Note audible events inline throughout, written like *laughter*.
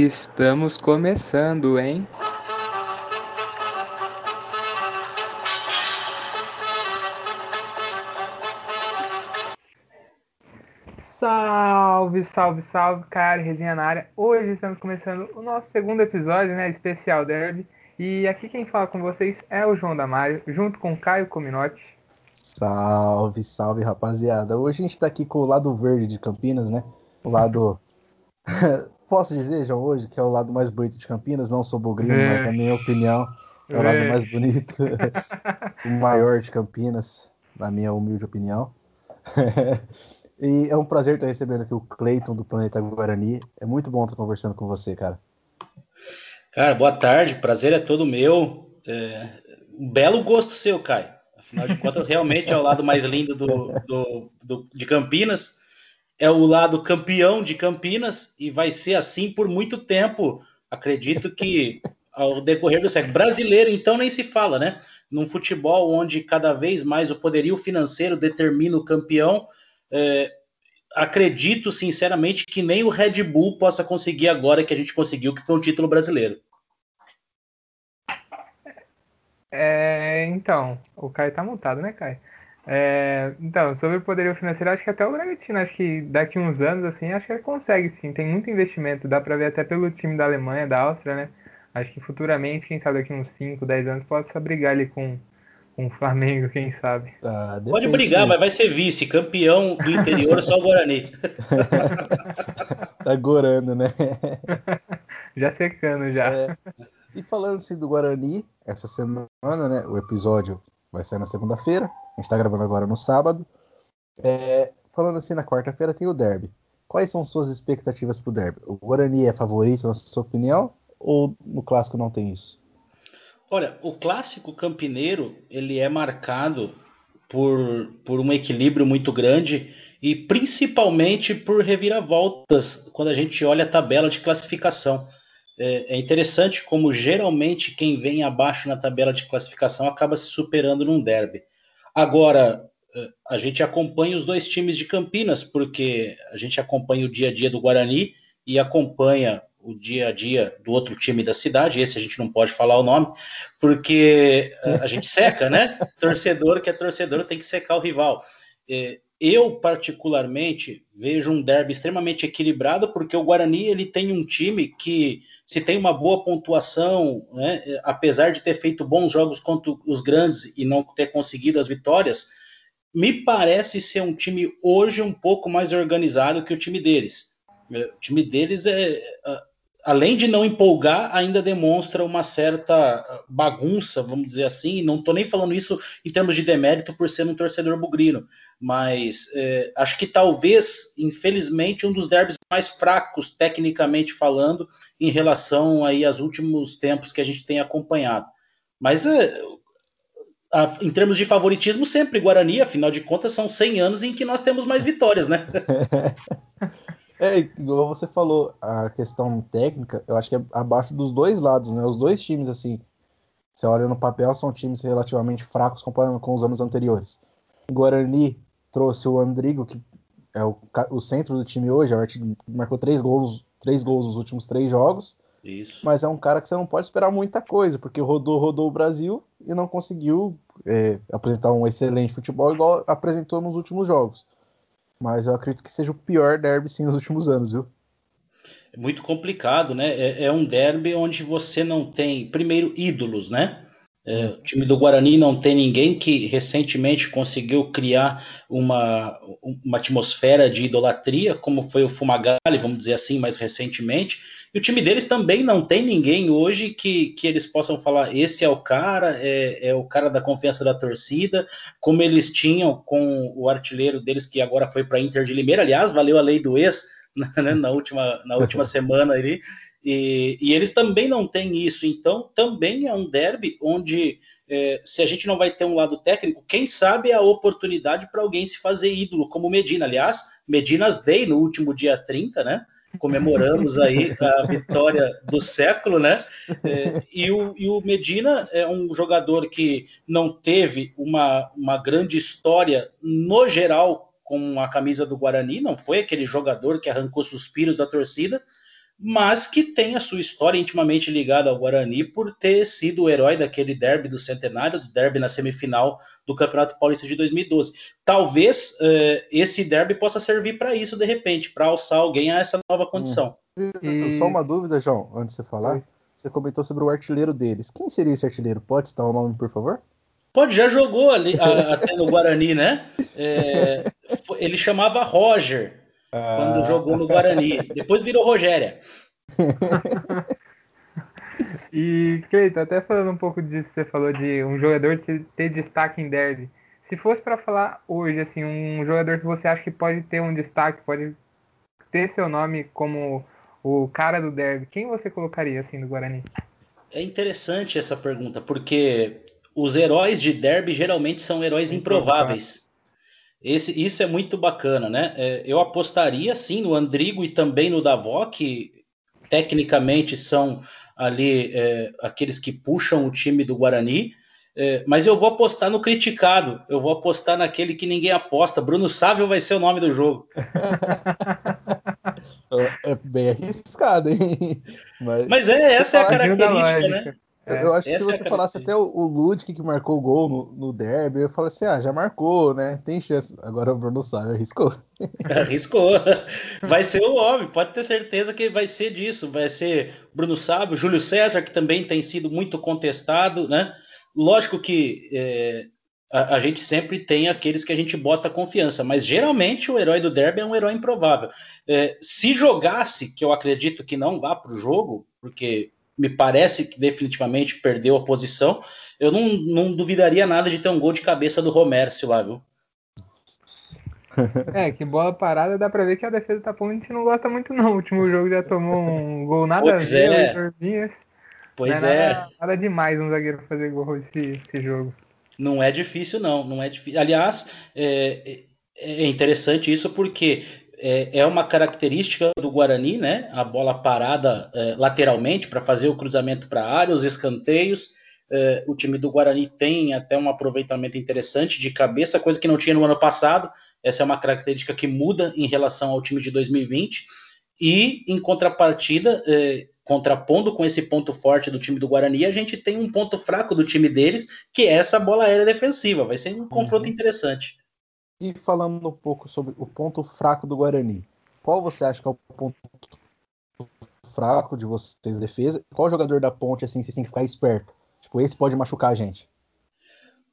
Estamos começando, hein? Salve, salve, salve, cara, resenha na área. Hoje estamos começando o nosso segundo episódio, né, especial Derby. E aqui quem fala com vocês é o João Damário, junto com o Caio Cominotti. Salve, salve, rapaziada. Hoje a gente tá aqui com o lado verde de Campinas, né? O lado. *laughs* Posso dizer, João, hoje, que é o lado mais bonito de Campinas? Não sou bogrino, é. mas na minha opinião, é o lado é. mais bonito. *laughs* o maior de Campinas, na minha humilde opinião. *laughs* e é um prazer estar recebendo aqui o Cleiton do Planeta Guarani. É muito bom estar conversando com você, cara. Cara, boa tarde. Prazer é todo meu. É... Um belo gosto seu, Caio. Afinal de contas, realmente é o lado mais lindo do, do, do, de Campinas. É o lado campeão de Campinas e vai ser assim por muito tempo. Acredito que ao decorrer do século. Brasileiro, então, nem se fala, né? Num futebol onde cada vez mais o poderio financeiro determina o campeão, é, acredito sinceramente que nem o Red Bull possa conseguir agora que a gente conseguiu, que foi um título brasileiro. É, então, o Caio tá montado, né, Caio? É, então, sobre o poderio financeiro, acho que até o Bragantino, acho que daqui uns anos, assim, acho que ele consegue sim, tem muito investimento, dá pra ver até pelo time da Alemanha, da Áustria, né? Acho que futuramente, quem sabe daqui uns 5, 10 anos, possa brigar ali com, com o Flamengo, *laughs* quem sabe. Ah, Pode brigar, mas vai ser vice, campeão do interior, só o Guarani. *laughs* tá gorando, né? *laughs* já secando, já. É. E falando assim do Guarani, essa semana, né? O episódio vai sair na segunda-feira. A gente tá gravando agora no sábado. É, falando assim, na quarta-feira tem o derby. Quais são suas expectativas pro derby? O Guarani é favorito, na sua opinião? Ou no clássico não tem isso? Olha, o clássico campineiro ele é marcado por, por um equilíbrio muito grande e principalmente por reviravoltas quando a gente olha a tabela de classificação. É, é interessante como geralmente quem vem abaixo na tabela de classificação acaba se superando num derby. Agora, é, a gente acompanha os dois times de Campinas, porque a gente acompanha o dia a dia do Guarani e acompanha o dia a dia do outro time da cidade, esse a gente não pode falar o nome, porque é, a gente seca, né? *laughs* Torcedor que é torcedor tem que secar o rival. Eu, particularmente, vejo um derby extremamente equilibrado, porque o Guarani ele tem um time que, se tem uma boa pontuação, né, apesar de ter feito bons jogos contra os grandes e não ter conseguido as vitórias, me parece ser um time hoje um pouco mais organizado que o time deles. O time deles é, além de não empolgar, ainda demonstra uma certa bagunça, vamos dizer assim. Não estou nem falando isso em termos de demérito por ser um torcedor bugrino, mas é, acho que talvez, infelizmente, um dos derbys mais fracos, tecnicamente falando, em relação aí aos últimos tempos que a gente tem acompanhado. Mas é, a, em termos de favoritismo, sempre Guarani, afinal de contas, são 100 anos em que nós temos mais vitórias, né? *laughs* É, igual você falou, a questão técnica, eu acho que é abaixo dos dois lados, né? Os dois times, assim, você olha no papel, são times relativamente fracos comparando com os anos anteriores. O Guarani trouxe o Andrigo, que é o, o centro do time hoje, marcou três gols, três gols nos últimos três jogos. Isso. Mas é um cara que você não pode esperar muita coisa, porque rodou, rodou o Brasil e não conseguiu é, apresentar um excelente futebol igual apresentou nos últimos jogos. Mas eu acredito que seja o pior derby sim nos últimos anos, viu? É muito complicado, né? É, é um derby onde você não tem, primeiro, ídolos, né? É, o time do Guarani não tem ninguém que recentemente conseguiu criar uma, uma atmosfera de idolatria, como foi o Fumagalli, vamos dizer assim, mais recentemente. E o time deles também não tem ninguém hoje que, que eles possam falar: esse é o cara, é, é o cara da confiança da torcida, como eles tinham com o artilheiro deles que agora foi para Inter de Limeira. Aliás, valeu a lei do ex *laughs* né, na, última, na última *laughs* semana ali. E, e, eles também não têm isso, então também é um derby onde, é, se a gente não vai ter um lado técnico, quem sabe é a oportunidade para alguém se fazer ídolo, como Medina. Aliás, Medinas Day no último dia 30, né? Comemoramos aí a vitória do século, né? É, e, o, e o Medina é um jogador que não teve uma, uma grande história no geral com a camisa do Guarani, não foi aquele jogador que arrancou suspiros da torcida, mas que tem a sua história intimamente ligada ao Guarani por ter sido o herói daquele derby do centenário, do derby na semifinal do Campeonato Paulista de 2012. Talvez uh, esse derby possa servir para isso de repente, para alçar alguém a essa nova condição. Hum. Só uma dúvida, João, antes de você falar. Você comentou sobre o artilheiro deles. Quem seria esse artilheiro? Pode citar o nome, por favor? Pode, já jogou ali a, até no Guarani, né? É, *laughs* ele chamava Roger ah. quando jogou no Guarani. Depois virou Rogéria. *laughs* e, Cleiton, até falando um pouco disso, você falou de um jogador ter, ter destaque em derby. Se fosse para falar hoje, assim, um jogador que você acha que pode ter um destaque, pode ter seu nome como o cara do derby, quem você colocaria assim no Guarani? É interessante essa pergunta, porque os heróis de derby geralmente são heróis improváveis. Esse, isso é muito bacana, né? É, eu apostaria sim no Andrigo e também no Davó, que tecnicamente são ali é, aqueles que puxam o time do Guarani. É, mas eu vou apostar no criticado, eu vou apostar naquele que ninguém aposta. Bruno Sávio vai ser o nome do jogo. *laughs* é bem arriscado, hein? Mas, mas é, essa é a característica, né? É, eu acho que se você é falasse até o, o Ludwig que marcou o gol no, no derby, eu falei assim, ah, já marcou, né? Tem chance. Agora o Bruno Sávio arriscou. *laughs* Arriscou. Vai ser o homem, pode ter certeza que vai ser disso. Vai ser Bruno Sávio, Júlio César, que também tem sido muito contestado, né? Lógico que é, a, a, gente sempre tem aqueles que a gente bota confiança, mas geralmente o herói do derby é um herói improvável. É, se jogasse, que eu acredito que não vá para o jogo, porque me parece que definitivamente perdeu a posição. Eu não, não duvidaria nada de ter um gol de cabeça do Romércio lá, viu? *laughs* É, que bola parada dá pra ver que a defesa da Ponte não gosta muito, não. O último jogo já tomou um gol nada pois a ver, é. Pois não é. Nada, nada, demais um zagueiro fazer gol esse, esse jogo. Não é difícil, não. Não é difícil. Aliás, é, é interessante isso porque é, é uma característica do Guarani, né? A bola parada é, lateralmente para fazer o cruzamento para a área, os escanteios. É, o time do Guarani tem até um aproveitamento interessante de cabeça, coisa que não tinha no ano passado. Essa é uma característica que muda em relação ao time de 2020. E em contrapartida, é, contrapondo com esse ponto forte do time do Guarani, a gente tem um ponto fraco do time deles, que é essa bola aérea defensiva. Vai ser um confronto uhum. interessante. E falando um pouco sobre o ponto fraco do Guarani, qual você acha que é o ponto fraco de vocês de defesa? Qual jogador da ponte assim vocês têm que ficar esperto? Tipo, esse pode machucar a gente.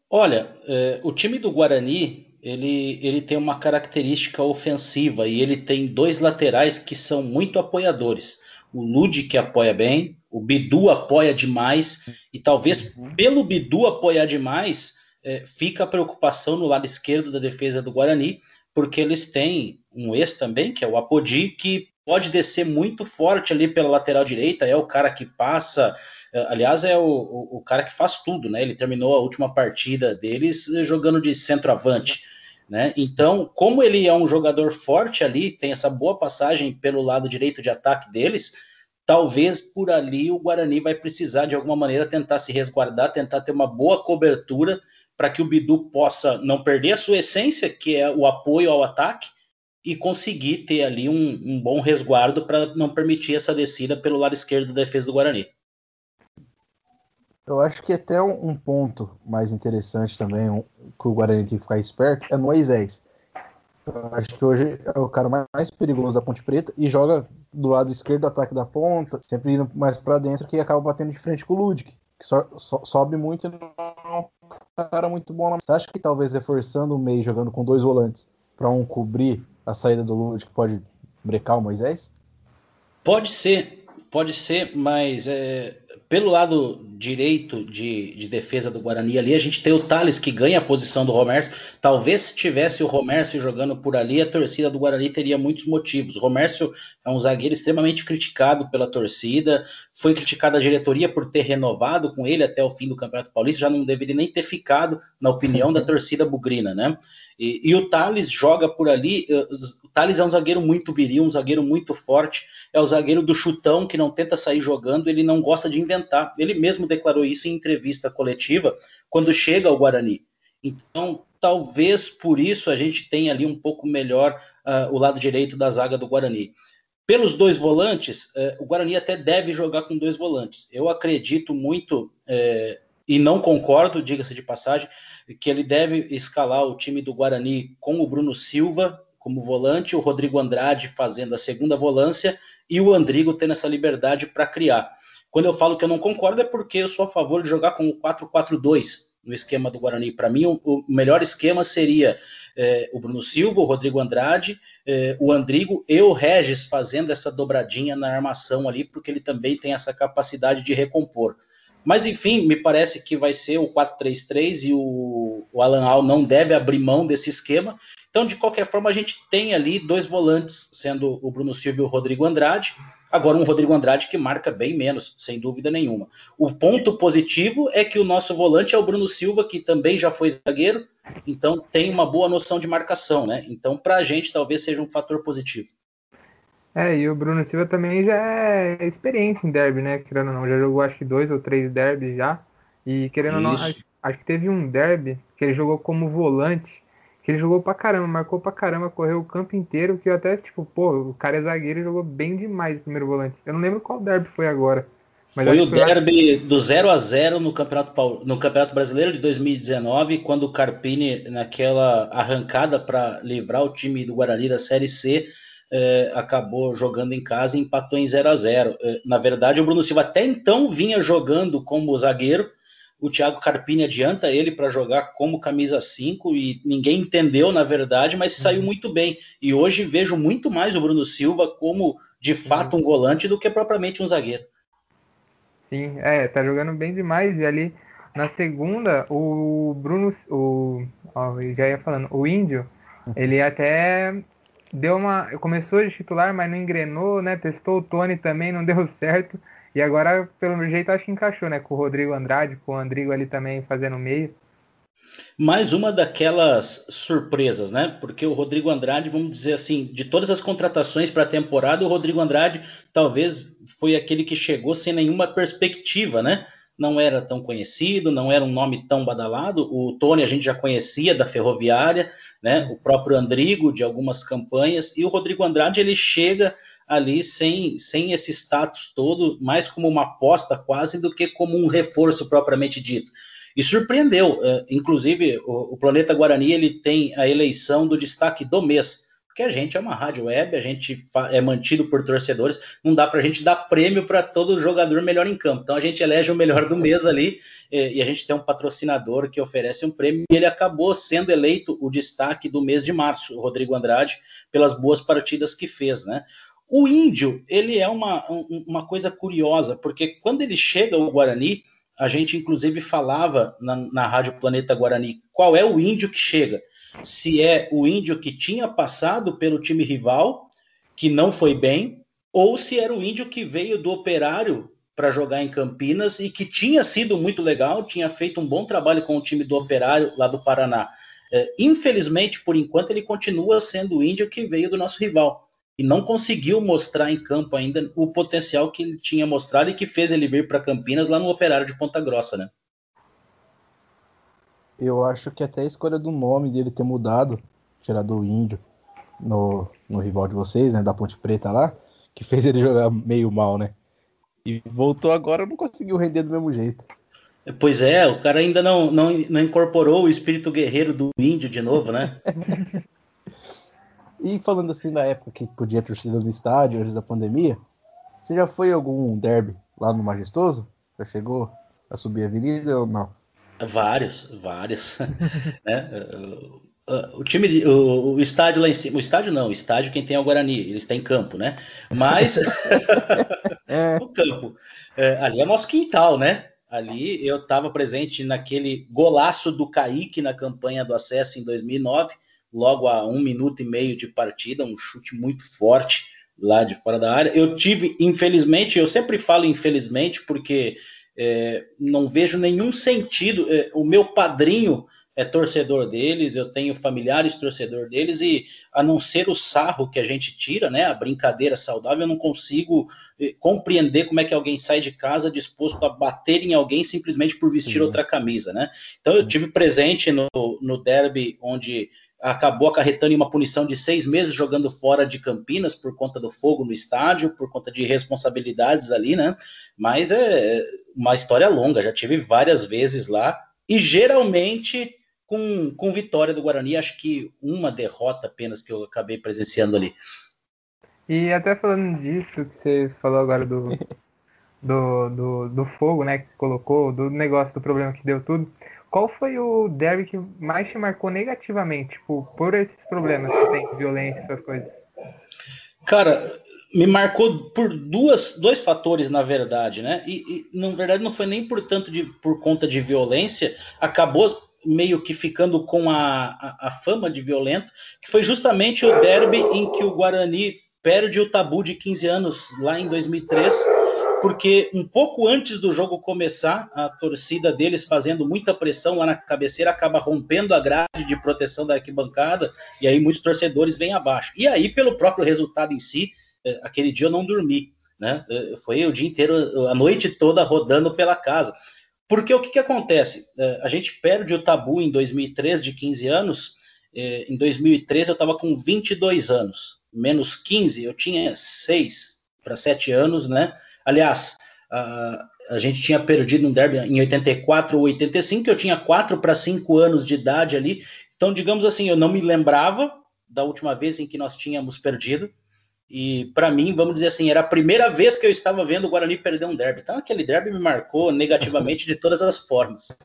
Olha, é, o time do Guarani ele, ele tem uma característica ofensiva e ele tem dois laterais que são muito apoiadores. O Ludi que apoia bem, o Bidu apoia demais e talvez uhum. pelo Bidu apoiar demais é, fica a preocupação no lado esquerdo da defesa do Guarani, porque eles têm um ex também, que é o Apodi, que pode descer muito forte ali pela lateral direita, é o cara que passa, é, aliás, é o, o, o, cara que faz tudo, né? Ele terminou a última partida deles jogando de centroavante, né? Então, como ele é um jogador forte ali, tem essa boa passagem pelo lado direito de ataque deles, talvez por ali o Guarani vai precisar de alguma maneira tentar se resguardar, tentar ter uma boa cobertura para que o Bidu possa não perder a sua essência, que é o apoio ao ataque, e conseguir ter ali um, um bom resguardo para não permitir essa descida pelo lado esquerdo da defesa do Guarani. Eu acho que até um, ponto mais interessante também, um, que o Guarani tem que ficar esperto, é Moisés. Eu acho que hoje é o cara mais, mais perigoso da Ponte Preta e joga do lado esquerdo do ataque da ponta, sempre indo mais para dentro, que acaba batendo de frente com o Ludic, que so, so, sobe muito e não cara muito bom. Você acha que talvez reforçando o meio, jogando com dois volantes, para um cobrir a saída do Lud, que pode brecar o Moisés? Pode ser, pode ser, mas é, pelo lado direito de, de, defesa do Guarani ali, a gente tem o Thales que ganha a posição do Romércio. Talvez se tivesse o Romércio jogando por ali, a torcida do Guarani teria muitos motivos. O Romércio é um zagueiro extremamente criticado pela torcida, foi criticada a diretoria por ter renovado com ele até o fim do Campeonato Paulista, já não deveria nem ter ficado, na opinião da torcida bugrina, né? E, e o Thales joga por ali. Eh, o Thales é um zagueiro muito viril, um zagueiro muito forte. É o zagueiro do chutão que não tenta sair jogando, ele não gosta de inventar. Ele mesmo declarou isso em entrevista coletiva quando chega ao Guarani. Então, talvez por isso a gente tenha ali um pouco melhor uh, o lado direito da zaga do Guarani. pelos dois volantes, é, o Guarani até deve jogar com dois volantes. Eu acredito muito, é, e não concordo, diga-se de passagem, que ele deve escalar o time do Guarani com o Bruno Silva como volante, o Rodrigo Andrade fazendo a segunda volância e o Andrigo tendo essa liberdade para criar. Quando eu falo que eu não concordo é porque eu sou a favor de jogar com o 4-4-2 no esquema do Guarani. Para mim, o, melhor esquema seria é, o Bruno Silva, o Rodrigo Andrade, é, o Andrigo e o Regis fazendo essa dobradinha na armação ali, porque ele também tem essa capacidade de recompor. Mas enfim, me parece que vai ser o 4-3-3 e o, o Alan Al não deve abrir mão desse esquema. Então, de qualquer forma, a gente tem ali dois volantes, sendo o Bruno Silva e o Rodrigo Andrade. Agora, um Rodrigo Andrade que marca bem menos, sem dúvida nenhuma. O ponto positivo é que o nosso volante é o Bruno Silva, que também já foi zagueiro, então tem uma boa noção de marcação, né? Então, para a gente, talvez seja um fator positivo. É, e o Bruno Silva também já é experiente em derby, né? Querendo ou não, já jogou acho que dois ou três derbys já. E querendo Isso. ou não, acho, que teve um derby que ele jogou como volante, que ele jogou pra caramba, marcou pra caramba, correu o campo inteiro, que eu até, tipo, pô, o cara é zagueiro e jogou bem demais o primeiro volante. Eu não lembro qual derby foi agora. foi o derby do 0 a 0 no Campeonato, no Campeonato Brasileiro de 2019, quando o Carpini, naquela arrancada para livrar o time do Guarani da Série C, é, acabou jogando em casa e empatou em 0 a 0 é, Na verdade, o Bruno Silva até então vinha jogando como zagueiro. O Thiago Carpini adianta ele para jogar como camisa 5 e ninguém entendeu, na verdade, mas saiu uhum. muito bem. E hoje vejo muito mais o Bruno Silva como de fato um volante do que propriamente um zagueiro. Sim, é, tá jogando bem demais. E ali na segunda, o Bruno, o, ó, já ia falando, o Índio, uhum. ele até deu uma. Começou de titular, mas não engrenou, né? Testou o Tony também, não *laughs* deu certo. E agora, pelo jeito, acho que encaixou, né? Com o Rodrigo Andrade, com o Andrigo ali também fazendo meio. Mais uma daquelas surpresas, né? Porque o Rodrigo Andrade, vamos dizer assim, de todas as contratações para a temporada, o Rodrigo Andrade talvez foi aquele que chegou sem nenhuma perspectiva, né? não era tão conhecido, não era um nome tão badalado. O Tony a gente já conhecia da Ferroviária, né? O próprio Andrigo de algumas campanhas e o Rodrigo Andrade ele chega ali sem, sem esse status todo, mais como uma aposta quase do que como um reforço propriamente dito. E surpreendeu, uh, inclusive o, o Planeta Guarani ele tem a eleição do destaque do mês porque a gente é uma rádio web, a gente é mantido por torcedores, não dá para a gente dar prêmio para todo jogador melhor em campo. Então a gente elege o melhor do mês ali e, a gente tem um patrocinador que oferece um prêmio e ele acabou sendo eleito o destaque do mês de março, o Rodrigo Andrade, pelas boas partidas que fez, né? O índio, ele é uma, uma coisa curiosa, porque quando ele chega ao Guarani, a gente inclusive falava na, na Rádio Planeta Guarani qual é o índio que chega se é o índio que tinha passado pelo time rival, que não foi bem, ou se era o índio que veio do operário para jogar em Campinas e que tinha sido muito legal, tinha feito um bom trabalho com o time do operário lá do Paraná. É, infelizmente, por enquanto, ele continua sendo o índio que veio do nosso rival e não conseguiu mostrar em campo ainda o potencial que ele tinha mostrado e que fez ele vir para Campinas lá no Operário de Ponta Grossa, né? eu acho que até a escolha do nome dele ter mudado, tirado o índio no, no rival de vocês, né, da Ponte Preta lá, que fez ele jogar meio mal, né? E voltou agora, não conseguiu render do mesmo jeito. Pois é, o cara ainda não, não, não incorporou o espírito guerreiro do índio de novo, né? *laughs* e falando assim da época que podia torcida no estádio, antes da pandemia, você já foi algum derby lá no Majestoso? Já chegou a subir a avenida ou não? Vários, vários. *laughs* né? O time, de, o, o, estádio lá em cima, o estádio não, o estádio quem tem é o Guarani, ele está em campo, né? Mas *laughs* *laughs* é. o campo, é, ali é nosso quintal, né? Ali eu estava presente naquele golaço do Kaique na campanha do acesso em 2009, logo a um minuto e meio de partida, um chute muito forte lá de fora da área. Eu tive, infelizmente, eu sempre falo infelizmente porque é, não vejo nenhum sentido. É, o meu padrinho é torcedor deles, eu tenho familiares torcedor deles, e a não ser o sarro que a gente tira, né, a brincadeira saudável, eu não consigo eh, compreender como é que alguém sai de casa disposto a bater em alguém simplesmente por vestir outra camisa, né? Então eu tive presente no, no derby onde acabou acarretando em uma punição de seis meses jogando fora de Campinas por conta do fogo no estádio, por conta de responsabilidades ali, né? Mas é uma história longa, já tive várias vezes lá, e geralmente com, com vitória do Guarani, acho que uma derrota apenas que eu acabei presenciando ali. E até falando disso que você falou agora do, *laughs* do, do, do fogo, né, que colocou, do negócio, do problema que deu tudo, qual foi o derby que mais te marcou negativamente, tipo, por esses problemas que tem, violência, essas coisas? Cara, me marcou por duas, dois fatores, na verdade, né? E, e na verdade não foi nem por tanto de, por conta de violência, acabou meio que ficando com a, a, a fama de violento, que foi justamente o derby em que o Guarani perde o tabu de 15 anos lá em 2003 porque um pouco antes do jogo começar, a torcida deles fazendo muita pressão lá na cabeceira acaba rompendo a grade de proteção da arquibancada e aí muitos torcedores vêm abaixo. E aí, pelo próprio resultado em si, eh, aquele dia eu não dormi, né? Eh, foi o dia inteiro, a noite toda rodando pela casa. Porque o que, que acontece? Eh, a gente perde o tabu em 2003 de 15 anos. Em 2013 eu estava com 22 anos, menos 15, eu tinha 6 para 7 anos, né? Aliás, a, a gente tinha perdido um derby em 84 ou 85, eu tinha 4 para 5 anos de idade ali. Então, digamos assim, eu não me lembrava da última vez em que nós tínhamos perdido. E para mim, vamos dizer assim, era a primeira vez que eu estava vendo o Guarani perder um derby. Então, aquele derby me marcou negativamente de todas as formas.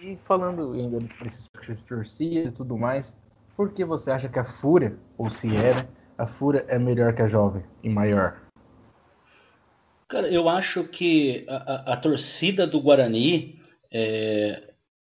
E falando ainda desses de torcida e tudo mais, por que você acha que a Fúria, ou se era, é, a Fúria é melhor que a Jovem e maior? Cara, eu acho que a, a, a torcida do Guarani é,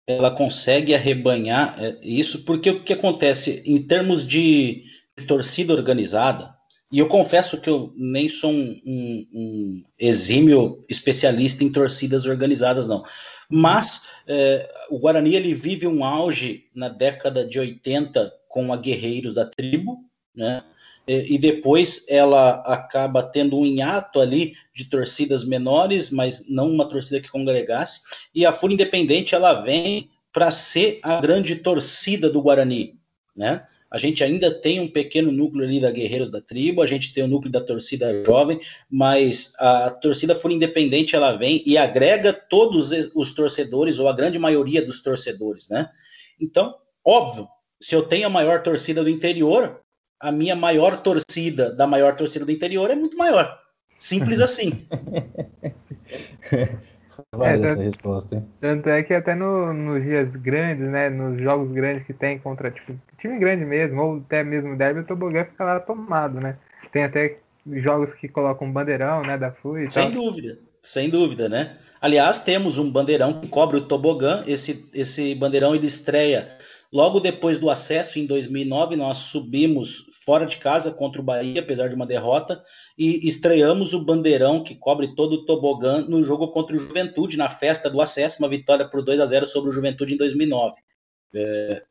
ela consegue arrebanhar é, isso, porque o que acontece em termos de torcida organizada, e eu confesso que eu nem sou um, um, um exímio especialista em torcidas organizadas, não. Mas é, o Guarani ele vive um auge na década de 80 com a Guerreiros da Tribo, né? E depois ela acaba tendo um hiato ali de torcidas menores, mas não uma torcida que congregasse, e a Fúria Independente ela vem para ser a grande torcida do Guarani, né? A gente ainda tem um pequeno núcleo ali da Guerreiros da Tribo, a gente tem o núcleo da torcida jovem, mas a torcida Fúria Independente ela vem e agrega todos os torcedores, ou a grande maioria dos torcedores, né? Então, óbvio, se eu tenho a maior torcida do interior, a minha maior torcida da maior torcida do interior é muito maior. Simples *laughs* assim. *laughs* Vale é, essa tanto, resposta, hein? Tanto é que até no, nos dias grandes, né? Nos jogos grandes que tem contra tipo, time grande mesmo, ou até mesmo derby, o tobogã fica lá tomado, né? Tem até jogos que colocam um bandeirão, né? Da FUI. Sem tal. dúvida, sem dúvida, né? Aliás, temos um bandeirão que cobre o tobogã. Esse, esse bandeirão ele estreia Logo depois do acesso, em 2009, nós subimos fora de casa contra o Bahia, apesar de uma derrota, e estreamos o bandeirão que cobre todo o tobogã no jogo contra o Juventude, na festa do acesso, uma vitória por 2 a 0 sobre o Juventude em 2009. É,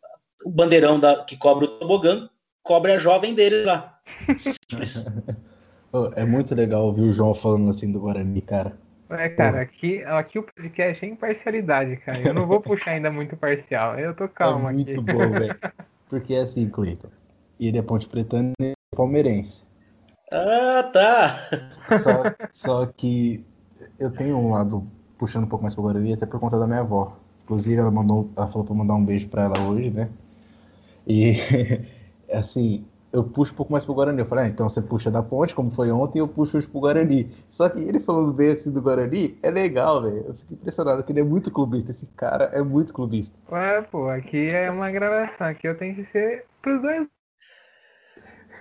o bandeirão da, que cobre o tobogã cobre a jovem deles lá. *laughs* é muito legal ouvir o João falando assim do Guarani, cara. É, cara, aqui, aqui o podcast é imparcialidade, cara. Eu não vou *laughs* puxar ainda muito parcial. Eu tô calmo é muito aqui. bom, *laughs* velho. Porque é assim, Cleiton. Ele é Ponte Pretano e é palmeirense. Ah, tá. Só, só que eu tenho um lado puxando um pouco mais pro Guarani, até por conta da minha avó. Inclusive, ela mandou, ela falou pra mandar um beijo pra ela hoje, né? E *laughs* assim, eu puxo um pouco mais pro Guarani. Eu falei, ah, então você puxa da ponte, como foi ontem, eu puxo hoje pro Guarani. Só que ele falando bem assim do Guarani é legal, velho. Eu fico impressionado que ele é muito clubista. Esse cara é muito clubista. Ué, pô, aqui é uma gravação. Aqui eu tenho que ser pros dois.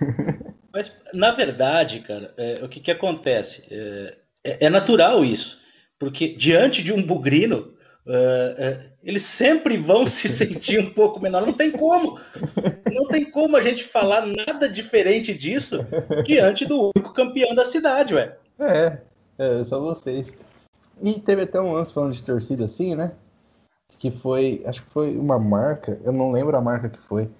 *laughs* Mas, na verdade, cara, é, o que que acontece? É, é, é natural isso. Porque diante de um bugrino, Uh, uh, eles sempre vão se *laughs* sentir um pouco menor. Não tem como. Não tem como a gente falar nada diferente disso diante do único campeão da cidade, ué. É, é só vocês. E teve até um lance falando de torcida assim, né? Que foi, acho que foi uma marca, eu não lembro a marca que foi,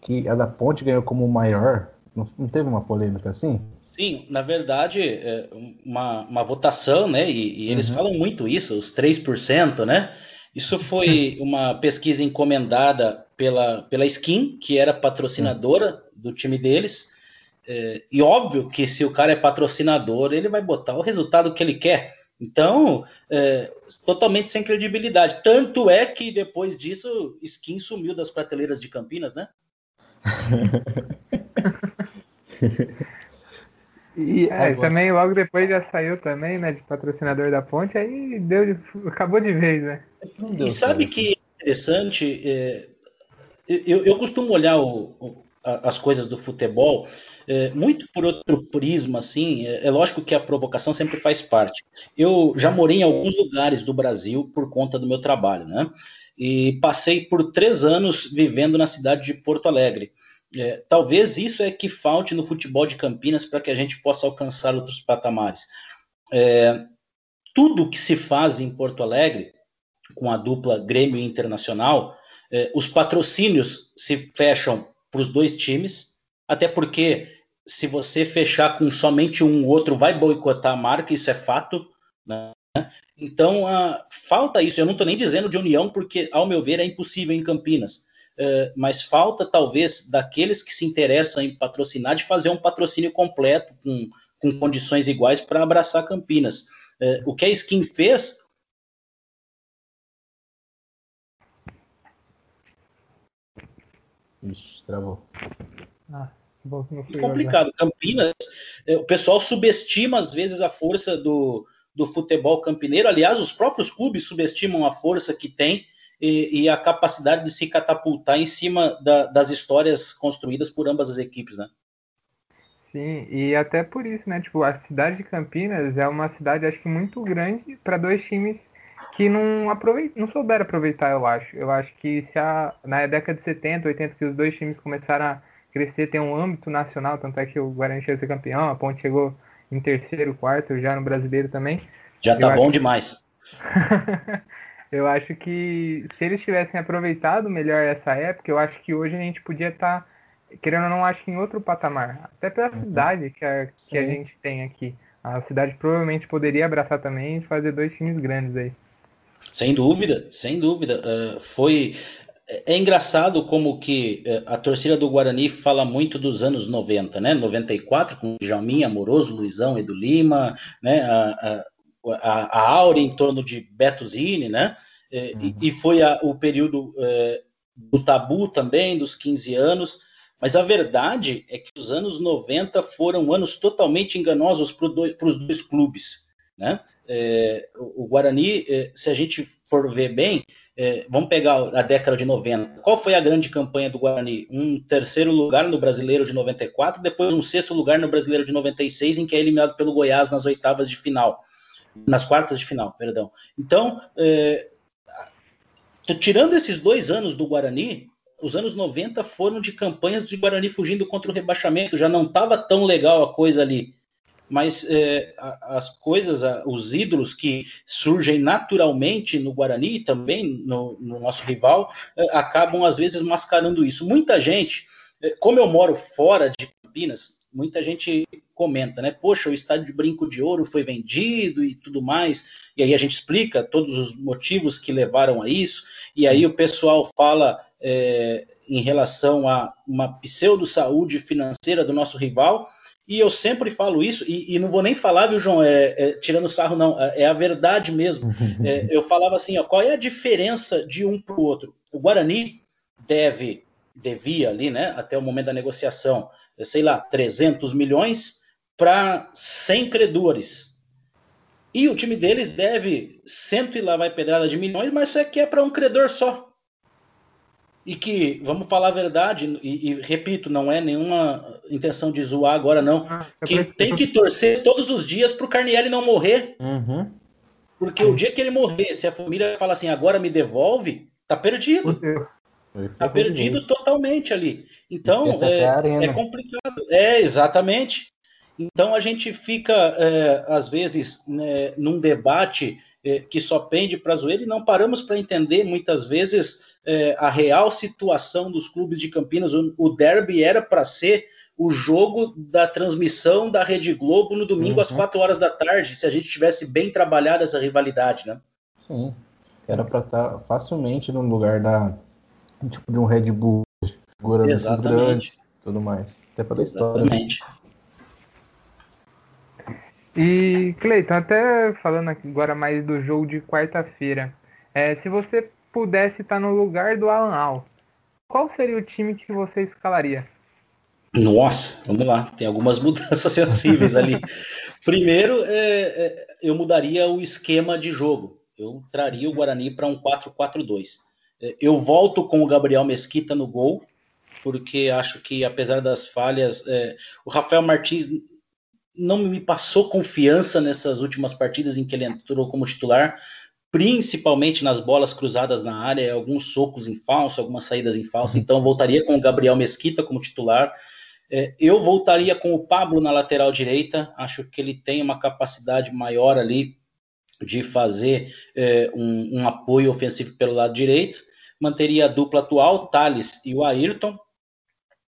que a da Ponte ganhou como maior. Não, não teve uma polêmica assim? Sim, na verdade, é uma, uma votação, né? E, e eles uhum. falam muito isso, os 3%, né? Isso foi *laughs* uma pesquisa encomendada pela, pela Skin, que era patrocinadora do time deles. É, e óbvio que se o cara é patrocinador, ele vai botar o resultado que ele quer. Então, é, totalmente sem credibilidade. Tanto é que depois disso, Skin sumiu das prateleiras de Campinas, né? *laughs* E é, agora... também logo depois já saiu também, né, de patrocinador da ponte, aí deu, acabou de vez, né? E sabe que é interessante, é, eu, eu costumo olhar o, o, as coisas do futebol é, muito por outro prisma, assim, é, é, lógico que a provocação sempre faz parte. Eu já morei em alguns lugares do Brasil por conta do meu trabalho, né? E passei por três anos vivendo na cidade de Porto Alegre. É, talvez isso é que falte no futebol de Campinas para que a gente possa alcançar outros patamares. É, tudo que se faz em Porto Alegre, com a dupla Grêmio Internacional, é, os patrocínios se fecham para os dois times, até porque se você fechar com somente um, outro vai boicotar a marca, isso é fato. Né? Então, a, falta isso. Eu não estou nem dizendo de união, porque, ao meu ver, é impossível em Campinas. Uh, mas falta talvez daqueles que se interessam em patrocinar de fazer um patrocínio completo com, com condições iguais para abraçar Campinas. Uh, o que a Skin fez. Ixi, travou. Ah, bom, é complicado. Campinas, eh, o pessoal subestima às vezes a força do, do futebol campineiro. Aliás, os próprios clubes subestimam a força que tem e, e a capacidade de se catapultar em cima da, das histórias construídas por ambas as equipes, né? Sim, e até por isso, né? Tipo, a cidade de Campinas é uma cidade, acho que muito grande para dois times que não aproveit... não souberam aproveitar, eu acho. Eu acho que se a... na década de 70, 80, que os dois times começaram a crescer, ter um âmbito nacional, tanto é que o Guarani chegou a ser campeão, a Ponte chegou em terceiro, quarto, já no brasileiro também. Já tá bom demais. *laughs* Eu acho que se eles tivessem aproveitado melhor essa época, eu acho que hoje a gente podia estar, tá, querendo ou não, acho que em outro patamar. Até pela uhum. cidade que a, que a gente tem aqui. A cidade provavelmente poderia abraçar também e fazer dois times grandes aí. Sem dúvida, sem dúvida. Uh, foi. É, é engraçado como que uh, a torcida do Guarani fala muito dos anos 90, né? 94, com Jalminha, Amoroso, Luizão, Edu Lima, né? A, a, a aura em torno de Beto Zini, né? É, uhum. e, e, foi a, o período é, do tabu também, dos 15 anos. Mas a verdade é que os anos 90 foram anos totalmente enganosos para os dois clubes. Né? É, o, o Guarani, é, se a gente for ver bem, é, vamos pegar a década de 90. Qual foi a grande campanha do Guarani? Um terceiro lugar no Brasileiro de 94, depois um sexto lugar no Brasileiro de 96, em que é eliminado pelo Goiás nas oitavas de final nas quartas de final, perdão. Então, é, tirando esses dois anos do Guarani, os anos 90 foram de campanhas de Guarani fugindo contra o rebaixamento, já não estava tão legal a coisa ali. Mas é, as coisas, os ídolos que surgem naturalmente no Guarani e também no, no nosso rival, é, acabam às vezes mascarando isso. Muita gente, é, como eu moro fora de Campinas, muita gente comenta, né? Poxa, o estádio de Brinco de Ouro foi vendido e tudo mais. E aí a gente explica todos os motivos que levaram a isso. E aí o pessoal fala é, em relação a uma pseudo-saúde financeira do nosso rival. E eu sempre falo isso, e, e não vou nem falar, viu, João, é, é, tirando sarro, não, é, é a verdade mesmo. *laughs* É, eu falava assim, ó, qual é a diferença de um para o outro? O Guarani deve, devia ali, né, até o momento da negociação, sei lá, 300 milhões para 100 credores. E o time deles deve cento e lá vai pedrada de milhões, mas isso aqui é para um credor só. E que, vamos falar a verdade, e, e repito, não é nenhuma intenção de zoar agora, não. Ah, que tem que torcer todos os dias para o Carnielli não morrer. Uhum. Porque o dia que ele morrer, se a família fala assim, agora me devolve, tá perdido. Tá perdido totalmente ali. Então, é, é, complicado. É, exatamente. Então, a gente fica, é, às vezes, né, num debate é, que só pende para a zoeira e não paramos para entender, muitas vezes, é, a real situação dos clubes de Campinas. O, o derby era para ser o jogo da transmissão da Rede Globo no domingo uhum. às quatro horas da tarde, se a gente tivesse bem trabalhado essa rivalidade, né? Sim. era para estar tá facilmente no lugar da tipo de um Red Bull, figura desses grandes, tudo mais. Até pela história. Né? E Cleiton, até falando agora mais do jogo de quarta-feira, é, se você pudesse estar no lugar do Alan Al, qual seria o time que você escalaria? Nossa, vamos lá, tem algumas *laughs* mudanças sensíveis ali. Primeiro, é, é, eu mudaria o esquema de jogo. Eu traria o Guarani para um 4-4-2. É, eu volto com o Gabriel Mesquita no gol, porque acho que, apesar das falhas, é, o Rafael Martins não me passou confiança nessas últimas partidas em que ele entrou como titular, principalmente nas bolas cruzadas na área, alguns socos em falso, algumas saídas em falso. Então, voltaria com o Gabriel Mesquita como titular. É, eu voltaria com o Pablo na lateral direita. Acho que ele tem uma capacidade maior ali de fazer é, um, um, apoio ofensivo pelo lado direito. Manteria a dupla atual, Thales e o Ayrton.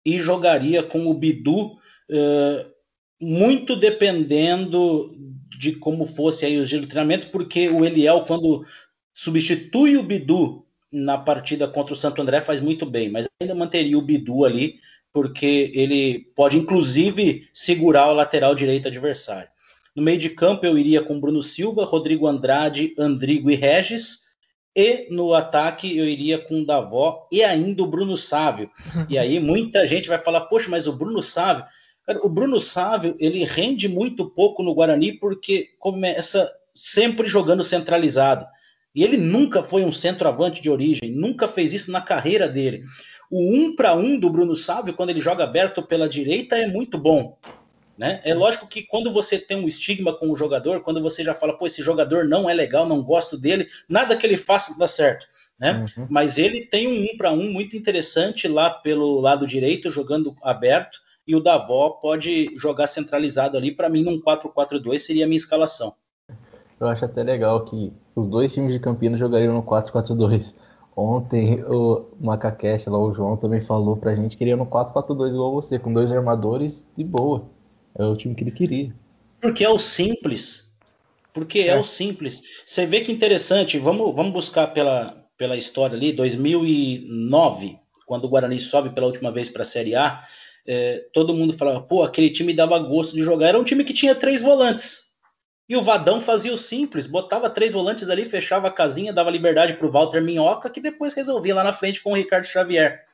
E jogaria com o Bidu, é, muito dependendo de como fosse aí o giro de treinamento, porque o Eliel, quando substitui o Bidu na partida contra o Santo André, faz muito bem, mas ainda manteria o Bidu ali, porque ele pode inclusive segurar o lateral direito adversário. No meio de campo eu iria com Bruno Silva, Rodrigo Andrade, Andrigo e Regis. E no ataque eu iria com Davó e ainda o Bruno Sávio. E aí muita gente vai falar: "Poxa, mas o Bruno Sávio o Bruno Sávio, ele rende muito pouco no Guarani porque começa sempre jogando centralizado. E ele nunca foi um centroavante de origem, nunca fez isso na carreira dele. O um para um do Bruno Sávio, quando ele joga aberto pela direita, é muito bom. Né? É lógico que quando você tem um estigma com o jogador, quando você já fala, pô, esse jogador não é legal, não gosto dele, nada que ele faça dá certo. Né? Uhum. Mas ele tem um um para um muito interessante lá pelo lado direito, jogando aberto e o Davó pode jogar centralizado ali. Para mim, num 4-4-2 seria a minha escalação. Eu acho até legal que os dois times de Campinas jogariam no 4-4-2. Ontem o Macaquete, lá o João, também falou pra gente que iria no 4-4-2 igual você, com dois armadores de boa. É o time que ele queria. Porque é o simples. Porque é, é o simples. Você vê que interessante, vamos, vamos buscar pela, pela história ali, 2009, quando o Guarani sobe pela última vez para a Série A, é, todo mundo falava, pô, aquele time dava gosto de jogar. Era um time que tinha três volantes. E o Vadão fazia o simples, botava três volantes ali, fechava a casinha, dava liberdade para o Walter Minhoca, que depois resolvia lá na frente com o Ricardo Xavier.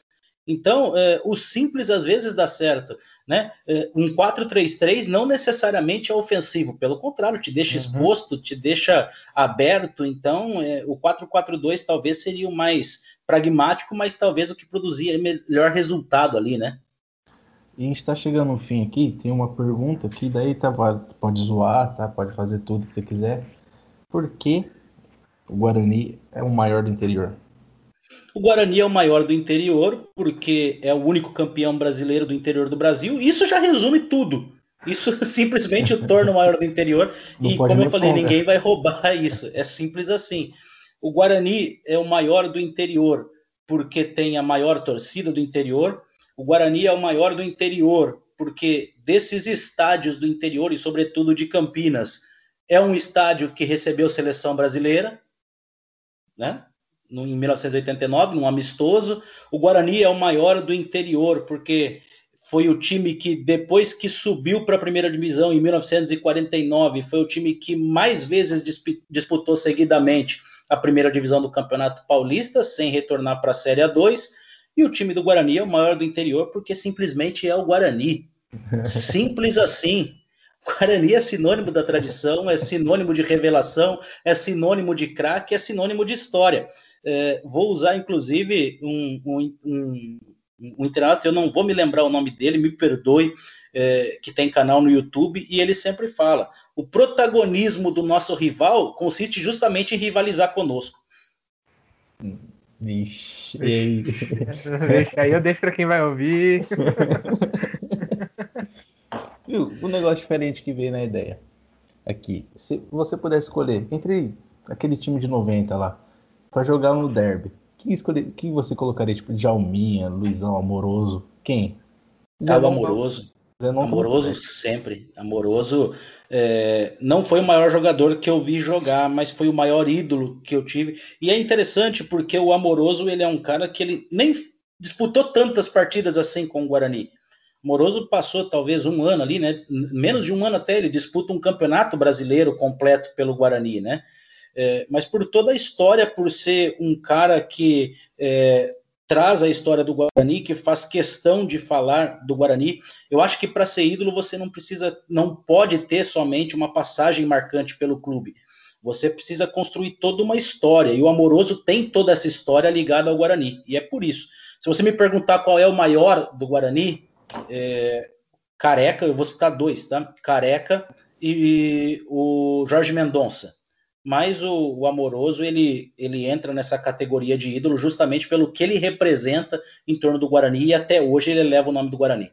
Então, é, o simples às vezes dá certo. Né? É, um 4-3-3 não necessariamente é ofensivo, pelo contrário, te deixa uhum. exposto, te deixa aberto. Então, é, o 4-4-2 talvez seria o mais pragmático, mas talvez o que produzia melhor resultado ali, né? E a gente está chegando no fim aqui, tem uma pergunta que daí tá, pode zoar, tá? Pode fazer tudo que você quiser. Por que o Guarani é o maior do interior? O Guarani é o maior do interior porque é o único campeão brasileiro do interior do Brasil. Isso já resume tudo. Isso *laughs* simplesmente o torna o maior do interior. Não e como eu falei, ninguém vai roubar *laughs* isso. É simples assim. O Guarani é o maior do interior porque tem a maior torcida do interior, o Guarani é o maior do interior, porque desses estádios do interior, e sobretudo de Campinas, é um estádio que recebeu seleção brasileira, né? Em 1989, num amistoso. O Guarani é o maior do interior, porque foi o time que, depois que subiu para a primeira divisão em 1949, foi o time que mais vezes disputou seguidamente a primeira divisão do Campeonato Paulista, sem retornar para a Série A2 e o time do Guarani é o maior do interior porque simplesmente é o Guarani. Simples *laughs* assim. Guarani é sinônimo da tradição, é sinônimo de revelação, é sinônimo de craque, é sinônimo de história. É, vou usar, inclusive, um, um, um, um internato, eu não vou me lembrar o nome dele, me perdoe, é, que tem canal no YouTube, e ele sempre fala: o protagonismo do nosso rival consiste justamente em rivalizar conosco. Vixe. Deixa aí, eu deixo para quem vai ouvir. *laughs* Viu? Um negócio diferente que veio na ideia. Aqui, se você pudesse escolher entre aquele time de 90 lá, para jogar no derby, quem, escolher, quem você colocaria? Tipo, Jalminha, Luizão, Amoroso? Quem? Tava Amoroso. Amoroso sempre. Amoroso é, não foi o maior jogador que eu vi jogar, mas foi o maior ídolo que eu tive. E é interessante porque o Amoroso ele é um cara que ele nem disputou tantas partidas assim com o Guarani. Moroso passou talvez um ano ali, né? Menos de um ano até ele disputa um campeonato brasileiro completo pelo Guarani, né? É, mas por toda a história, por ser um cara que é, traz a história do Guarani, que faz questão de falar do Guarani, eu acho que para ser ídolo você não precisa, não pode ter somente uma passagem marcante pelo clube. Você precisa construir toda uma história, e o Amoroso tem toda essa história ligada ao Guarani, e é por isso. Se você me perguntar qual é o maior do Guarani, é, Careca, eu vou citar dois, tá? Careca e o Jorge Mendonça. Mas o, o, Amoroso, ele, ele entra nessa categoria de ídolo justamente pelo que ele representa em torno do Guarani e até hoje ele leva o nome do Guarani.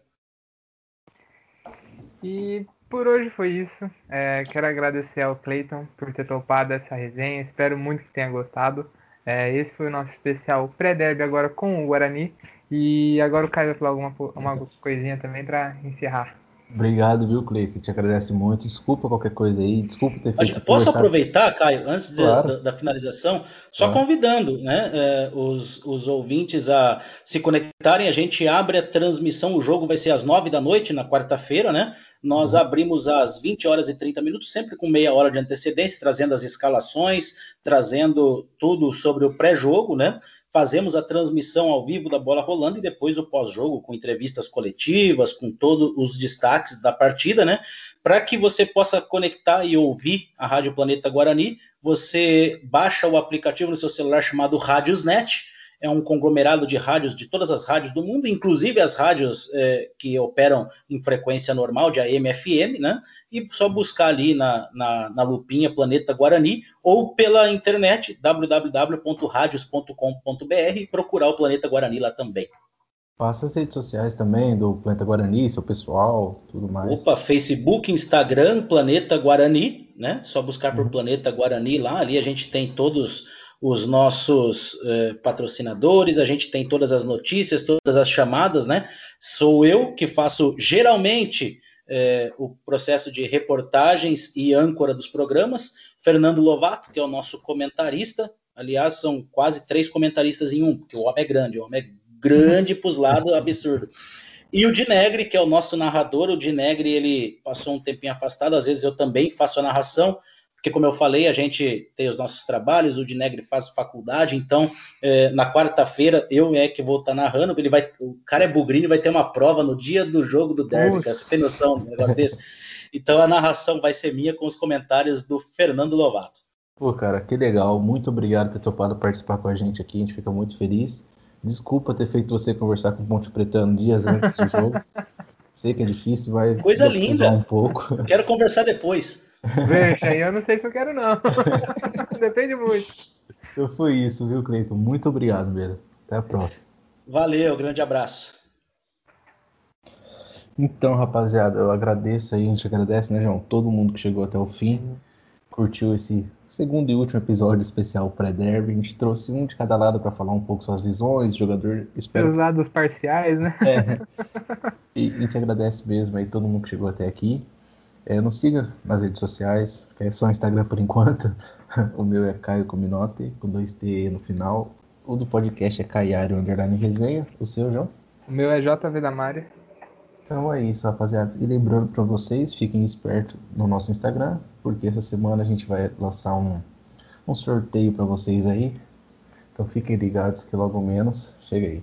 E por hoje foi isso. É, quero agradecer ao Clayton por ter topado essa resenha. Espero muito que tenha gostado. É, esse foi o nosso especial pré-derby agora com o Guarani. E agora o Caio vai falar alguma uma coisinha também para encerrar. Obrigado, viu, Cleiton? Te agradece muito. Desculpa qualquer coisa aí, desculpa ter feito. Posso aproveitar, Caio, antes de, claro. da, da, finalização, só claro. convidando né, é, os, os ouvintes a se conectarem. A gente abre a transmissão, o jogo vai ser às nove da noite, na quarta-feira, né? Nós uhum. abrimos às 20 horas e 30 minutos, sempre com meia hora de antecedência, trazendo as escalações, trazendo tudo sobre o pré-jogo, né? Fazemos a transmissão ao vivo da bola rolando e depois o pós-jogo com entrevistas coletivas, com todos os destaques da partida, né? Para que você possa conectar e ouvir a Rádio Planeta Guarani, você baixa o aplicativo no seu celular chamado Rádiosnet é um conglomerado de rádios de todas as rádios do mundo, inclusive as rádios é, que operam em frequência normal de AM FM, né? E só buscar ali na, na, na lupinha Planeta Guarani ou pela internet www.radios.com.br e procurar o Planeta Guarani lá também. Passa as redes sociais também do Planeta Guarani, seu pessoal, tudo mais. Opa, Facebook, Instagram, Planeta Guarani, né? Só buscar por uhum. Planeta Guarani lá, ali a gente tem todos os nossos eh, patrocinadores, a gente tem todas as notícias, todas as chamadas, né? Sou eu que faço geralmente eh, o processo de reportagens e âncora dos programas, Fernando Lovato, que é o nosso comentarista, aliás, são quase três comentaristas em um, porque o homem é grande, o homem é grande pros lados, *laughs* absurdo. E o Dinegre, que é o nosso narrador, o Dinegre, ele passou um tempinho afastado, às vezes eu também faço a narração, porque, como eu falei, a gente tem os nossos trabalhos, o Dinegre faz faculdade, então é, na quarta-feira eu é que vou estar tá narrando, ele vai, o cara é bugrinho, vai ter uma prova no dia do jogo do Derby, cara, você tem noção um negócio desse? Então a narração vai ser minha com os comentários do Fernando Lovato. Pô, cara, que legal, muito obrigado por ter topado participar com a gente aqui, a gente fica muito feliz. Desculpa ter feito você conversar com o Ponte Pretano dias antes do jogo. *laughs* Sei que é difícil, vai. Coisa linda! Um pouco. Quero conversar depois. Veja, eu não sei se eu quero, não. *laughs* Depende muito. Então foi isso, viu, Cleiton? Muito obrigado mesmo. Até a próxima. Valeu, grande abraço. Então, rapaziada, eu agradeço aí, a gente agradece, né, João? Todo mundo que chegou até o fim, curtiu esse segundo e último episódio especial pré-derby. A gente trouxe um de cada lado para falar um pouco suas visões, jogador. Espero... Os lados parciais, né? É. *laughs* E a gente agradece mesmo aí todo mundo que chegou até aqui. É, nos siga nas redes sociais, é só Instagram por enquanto. *laughs* o meu é Caio Cominote, com dois T no final. O do podcast é Caiário Underline Resenha. O seu, João? O meu é JV da Mari. Então é isso, rapaziada. E lembrando para vocês, fiquem espertos no nosso Instagram, porque essa semana a gente vai lançar um, um sorteio para vocês aí. Então fiquem ligados que logo menos chega aí.